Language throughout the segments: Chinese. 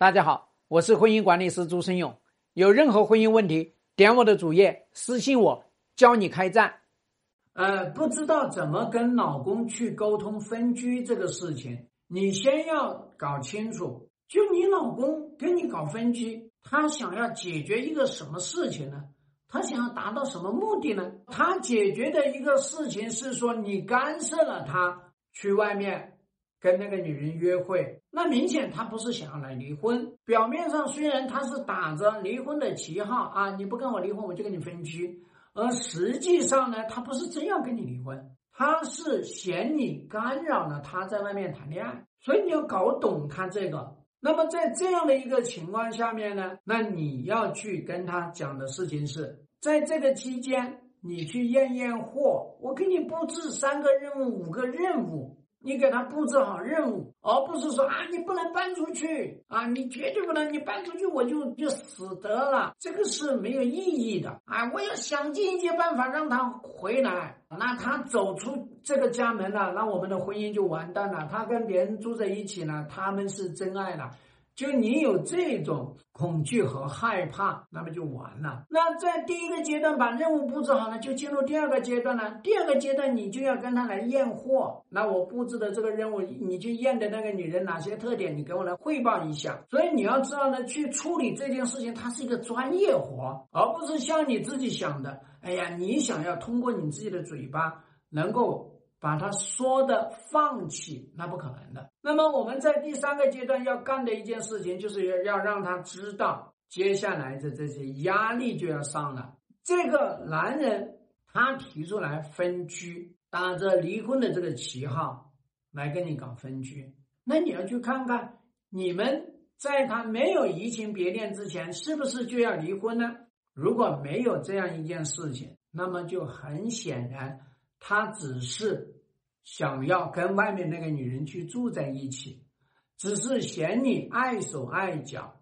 大家好，我是婚姻管理师朱生勇。有任何婚姻问题，点我的主页私信我，教你开战。呃，不知道怎么跟老公去沟通分居这个事情，你先要搞清楚，就你老公跟你搞分居，他想要解决一个什么事情呢？他想要达到什么目的呢？他解决的一个事情是说，你干涉了他去外面。跟那个女人约会，那明显他不是想要来离婚。表面上虽然他是打着离婚的旗号啊，你不跟我离婚，我就跟你分居。而实际上呢，他不是真要跟你离婚，他是嫌你干扰了他在外面谈恋爱。所以你要搞懂他这个。那么在这样的一个情况下面呢，那你要去跟他讲的事情是，在这个期间，你去验验货，我给你布置三个任务、五个任务。你给他布置好任务，而不是说啊，你不能搬出去啊，你绝对不能，你搬出去我就就死得了，这个是没有意义的啊！我要想尽一切办法让他回来，那他走出这个家门了，那我们的婚姻就完蛋了。他跟别人住在一起呢，他们是真爱了。就你有这种恐惧和害怕，那么就完了。那在第一个阶段把任务布置好了，就进入第二个阶段了。第二个阶段你就要跟他来验货。那我布置的这个任务，你去验的那个女人哪些特点，你给我来汇报一下。所以你要知道呢，去处理这件事情，它是一个专业活，而不是像你自己想的。哎呀，你想要通过你自己的嘴巴能够。把他说的放弃，那不可能的。那么我们在第三个阶段要干的一件事情，就是要要让他知道，接下来的这些压力就要上了。这个男人他提出来分居，打着离婚的这个旗号来跟你搞分居，那你要去看看，你们在他没有移情别恋之前，是不是就要离婚呢？如果没有这样一件事情，那么就很显然。他只是想要跟外面那个女人去住在一起，只是嫌你碍手碍脚，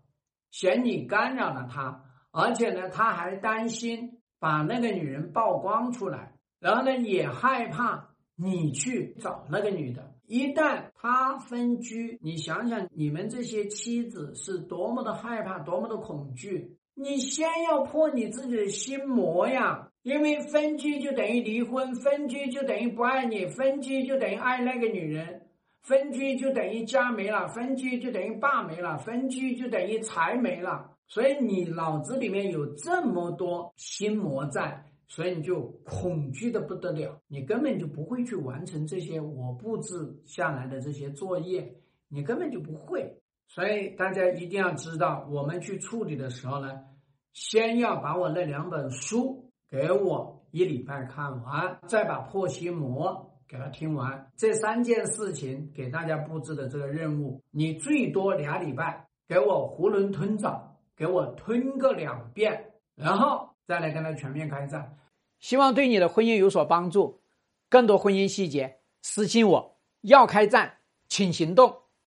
嫌你干扰了他，而且呢，他还担心把那个女人曝光出来，然后呢，也害怕你去找那个女的。一旦他分居，你想想你们这些妻子是多么的害怕，多么的恐惧。你先要破你自己的心魔呀。因为分居就等于离婚，分居就等于不爱你，分居就等于爱那个女人，分居就等于家没了，分居就等于爸没了，分居就等于财没了。所以你脑子里面有这么多心魔在，所以你就恐惧的不得了，你根本就不会去完成这些我布置下来的这些作业，你根本就不会。所以大家一定要知道，我们去处理的时候呢，先要把我那两本书。给我一礼拜看完，再把破心魔给他听完。这三件事情给大家布置的这个任务，你最多俩礼拜，给我囫囵吞枣，给我吞个两遍，然后再来跟他全面开战。希望对你的婚姻有所帮助。更多婚姻细节，私信我。要开战，请行动。